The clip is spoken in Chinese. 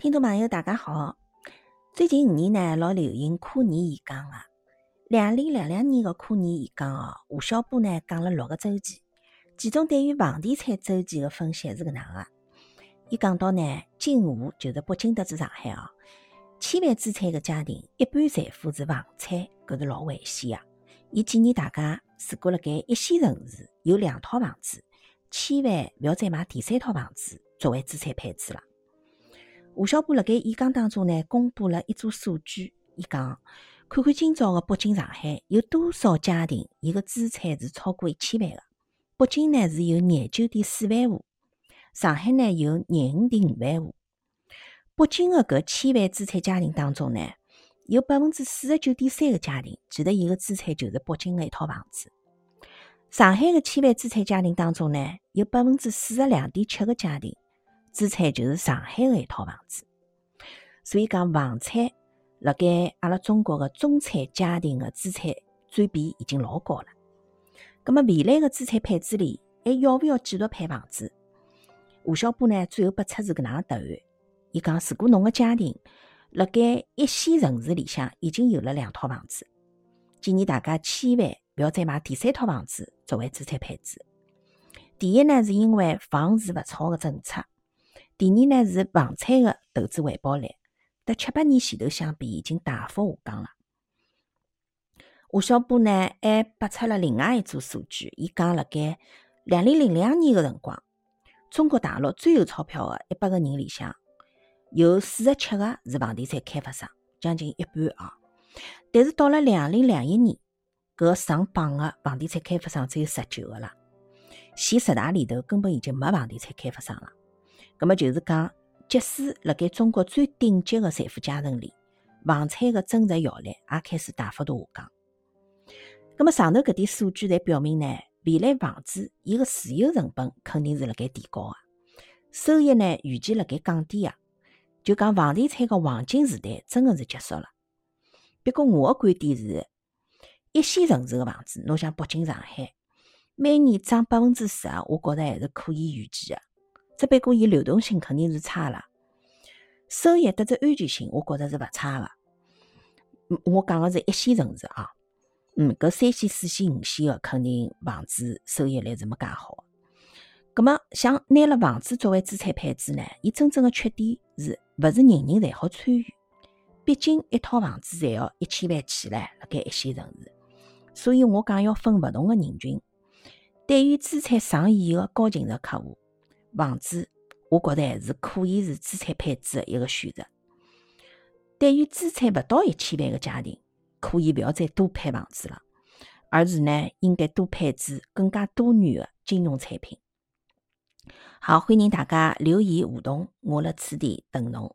听众朋友，大家好！最近五年呢，老流行跨年演讲个。两零两两年个跨年演讲哦，吴晓波呢讲了六个周期，其中对于房地产周期个分析是搿能个。伊讲到呢，今沪就是北京得知上海哦，千万资产个家庭一半财富是房产，搿是老危险个。伊建议大家，如果辣盖一线城市有两套房子，千万勿要再买第三套房子作为资产配置了。吴晓波辣盖演讲当中呢，公布了一组数据。伊讲，看看今朝个北京、上海有多少家庭，伊个资产是超过一千万个。北京呢是有廿九点四万户，上海呢有廿五点五万户。北京个搿千万资产家庭当中呢，有百分之四十九点三个家庭，其实伊个资产就是北京个一套房子。上海个千万资产家庭当中呢，有百分之四十两点七个家庭。资产就是上海的一套房子，所以讲房产辣盖阿拉中国的中产家庭的资产占比已经老高了。咁么未来的资产配置里，还要不要继续配房子？吴晓波呢，最后拨出是搿能个答案。伊讲，如果侬个家庭辣盖一线城市里向已经有了两套房子，建议大家千万勿要再买第三套房子作为资产配置。第一呢，是因为房市勿炒个政策。第二呢是房产的投资回报率，和七八年前头相比已经大幅下降了。吴晓波呢还拨出了另外一组数据，伊讲辣盖两零零两年个辰光，中国大陆最有钞票的一百个人里向，有四十七个是房地产开发商，将近一半啊。但是到了两零两一年，搿上榜的房地产开发商只有十九个了，前十大里头根本已经没房地产开发商了。咁么就是讲，即使辣盖中国最顶级的财富阶层里，房产的增值效率也开始大幅度下降。咁么上头搿点数据侪表明呢，未来房子伊个持有成本肯定是辣盖提高个，收益呢预计辣盖降低啊。就讲房地产个黄金时代真的是结束了。不过我个观点是，一线城市个房子，侬像北京、上海，每年涨百分之十，我觉着还是可以预期个。只不过伊流动性肯定是差了，收益得只安全性，我觉着是勿差个。我讲个是一线城市啊，嗯，搿三线、四线、五线个肯定房子收益率是没介好。葛末像拿了房子作为资产配置呢，伊真正个缺点是勿是人人侪好参与。毕竟一套房子侪要一千万起来，辣盖一线城市，所以我讲要分勿同个人群。对于资产上亿个高净值客户。房子，我觉得还是可以是资产配置的一个选择。对于资产不到一千万的家庭，可以勿要再多配房子了，而是呢，应该多配置更加多元的金融产品。好，欢迎大家留言互动，我辣此地等侬。